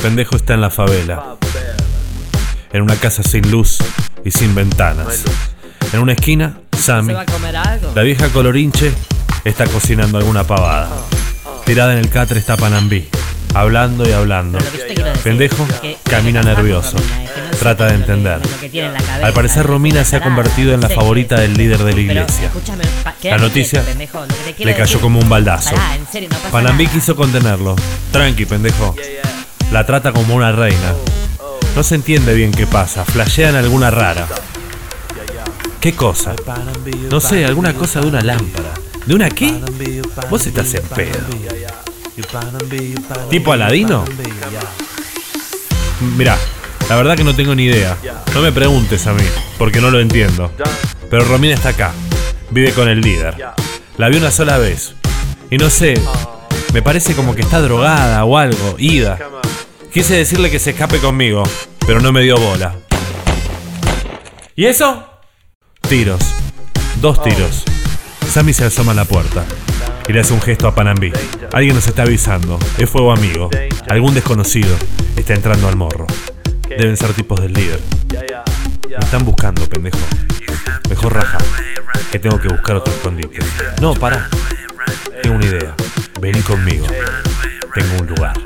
Pendejo está en la favela, en una casa sin luz y sin ventanas. En una esquina, Sammy, la vieja colorinche, está cocinando alguna pavada. Tirada en el catre está Panambí, hablando y hablando. Pendejo camina nervioso, Trata de lo que- entender. lo que tiene en la cabeza, Al parecer Romina se ha convertido en la favorita del líder de la iglesia. La noticia Le cayó como un baldazo. Nada. quiso contenerlo. Tranqui, pendejo. La trata como una reina. No se entiende bien qué pasa. Flashean alguna rara. ¿Qué cosa? No sé, alguna cosa de una lámpara. ¿De una qué? Vos estás en pedo. ¿Tipo Aladino? Mirá, la verdad que no tengo ni idea. No me preguntes a mí, porque no lo entiendo. Pero Romina está acá. Vive con el líder. La vi una sola vez. Y no sé, me parece como que está drogada o algo, ida. Quise decirle que se escape conmigo, pero no me dio bola. ¿Y eso? Tiros. Dos tiros. Sammy se asoma a la puerta y le hace un gesto a Panambí. Alguien nos está avisando. Es fuego amigo. Algún desconocido está entrando al morro. Deben ser tipos del líder. Me están buscando, pendejo. Mejor raja, que tengo que buscar otro escondite. No, para. Tengo una idea. Vení conmigo. Eh. Tengo un lugar.